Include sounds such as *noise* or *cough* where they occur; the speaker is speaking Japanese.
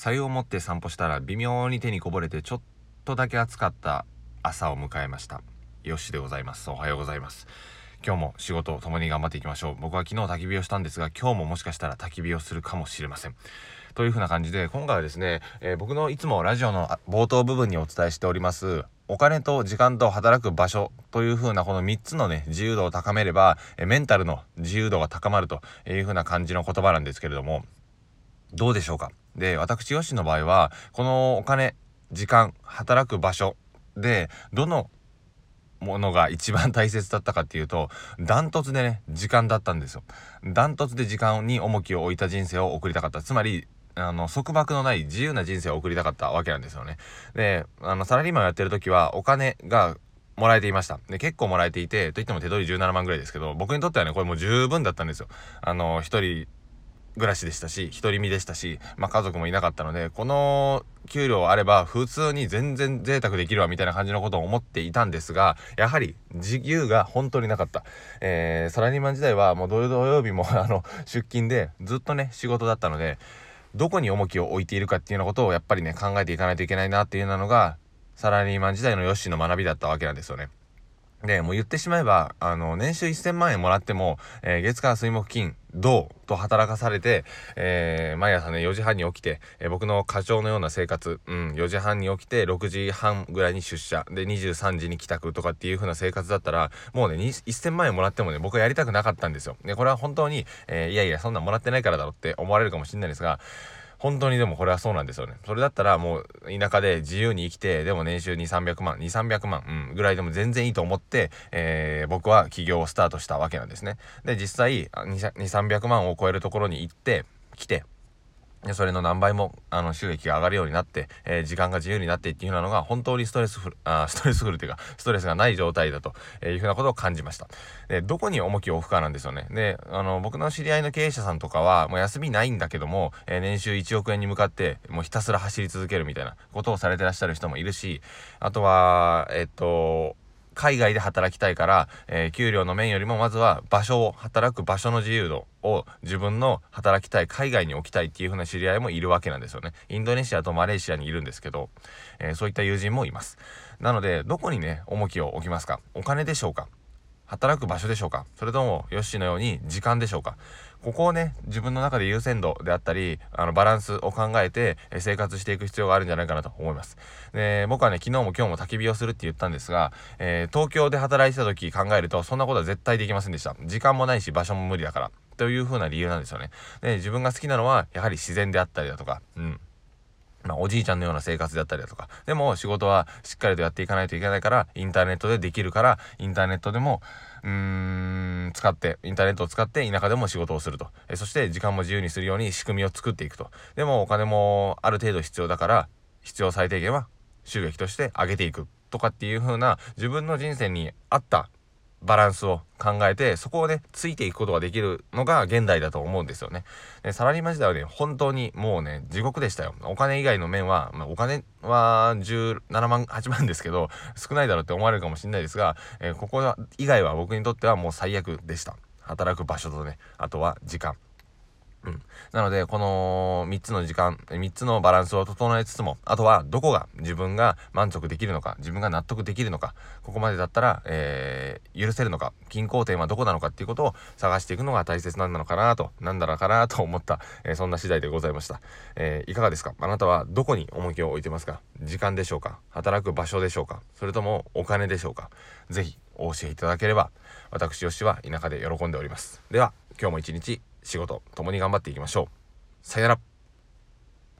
さ湯を持って散歩したら微妙に手にこぼれてちょっとだけ暑かった朝を迎えました。よしでございます。おはようございます。今日も仕事を共に頑張っていきましょう。僕は昨日焚き火をしたんですが今日ももしかしたら焚き火をするかもしれません。というふうな感じで今回はですね、えー、僕のいつもラジオの冒頭部分にお伝えしておりますお金と時間と働く場所という風なこの3つのね、自由度を高めれば、えメンタルの自由度が高まるという風な感じの言葉なんですけれども、どうでしょうか？で、私、ヨシの場合は、このお金、時間、働く場所で、どのものが一番大切だったかっていうと、ダントツでね、時間だったんですよ。ダントツで時間に重きを置いた人生を送りたかった。つまり、あの、束縛のない自由な人生を送りたかったわけなんですよね。で、あの、サラリーマンをやってる時は、お金がもらえていました。で、結構もらえていて、といっても手取り17万ぐらいですけど、僕にとってはね、これもう十分だったんですよ。あの、一人暮らしでしたし、独り身でしたし、まあ家族もいなかったので、この給料あれば普通に全然贅沢できるわみたいな感じのことを思っていたんですが、やはり自由が本当になかった。えー、サラリーマン時代はもう土曜日も *laughs* あの、出勤でずっとね、仕事だったので、どこに重きを置いているかっていうようなことをやっぱりね、考えていかないといけないなっていうようなのが、サラリーマン時代のヨッシーの学びだったわけなんですよね。で、もう言ってしまえば、あの、年収1000万円もらっても、えー、月火水木金、銅と働かされて、えー、毎朝ね、4時半に起きて、えー、僕の課長のような生活、うん、4時半に起きて、6時半ぐらいに出社、で、23時に帰宅とかっていう風な生活だったら、もうね、1000万円もらってもね、僕はやりたくなかったんですよ。で、これは本当に、えいやいや、そんなんもらってないからだろうって思われるかもしれないですが、本当にでもこれはそうなんですよね。それだったらもう田舎で自由に生きて、でも年収2、300万、2、300万、うん、ぐらいでも全然いいと思って、えー、僕は起業をスタートしたわけなんですね。で、実際、2、300万を超えるところに行って、来て、それの何倍もあの収益が上がるようになって、えー、時間が自由になってっていうようなのが本当にストレスフルあストレスフルというかストレスがない状態だというふうなことを感じました。でどこに重きを置くかなんですよね。であの僕の知り合いの経営者さんとかはもう休みないんだけども、えー、年収1億円に向かってもうひたすら走り続けるみたいなことをされてらっしゃる人もいるしあとはえっと海外で働きたいから、えー、給料の面よりもまずは場所を、働く場所の自由度を自分の働きたい海外に置きたいっていう風な知り合いもいるわけなんですよね。インドネシアとマレーシアにいるんですけど、えー、そういった友人もいます。なので、どこにね、重きを置きますか？お金でしょうか？働く場所でしょうか？それともヨッシーのように時間でしょうか？ここをね自分の中で優先度であったりあのバランスを考えて生活していく必要があるんじゃないかなと思います。で僕はね昨日も今日も焚き火をするって言ったんですが、えー、東京で働いてた時考えるとそんなことは絶対できませんでした。時間もないし場所も無理だから。という風な理由なんですよね。で自分が好きなのはやはり自然であったりだとか。うん。まあ、おじいちゃんのような生活だったりだとか。でも仕事はしっかりとやっていかないといけないから、インターネットでできるから、インターネットでも、うーん、使って、インターネットを使って田舎でも仕事をすると。えそして時間も自由にするように仕組みを作っていくと。でもお金もある程度必要だから、必要最低限は収益として上げていくとかっていう風な自分の人生に合ったバランスを考えて、そこをね、ついていくことができるのが現代だと思うんですよね。でサラリーマン時代はね、本当にもうね、地獄でしたよ。お金以外の面は、まあ、お金は17万、8万ですけど、少ないだろうって思われるかもしれないですが、えー、ここ以外は僕にとってはもう最悪でした。働く場所とね、あとは時間。うん。なので、この3つの時間、3つのバランスを整えつつも、あとはどこが自分が満足できるのか、自分が納得できるのか、ここまでだったら、えー、許せるのか、均衡点はどこなのかっていうことを探していくのが大切なんなのかなと、なんだろうかなと思った、えー、そんな次第でございました。えー、いかがですか？あなたはどこに重きを置いてますか？時間でしょうか？働く場所でしょうか？それともお金でしょうか？ぜひお教えいただければ、私、吉は田舎で喜んでおります。では、今日も一日仕事共に頑張っていきましょう。さよなら。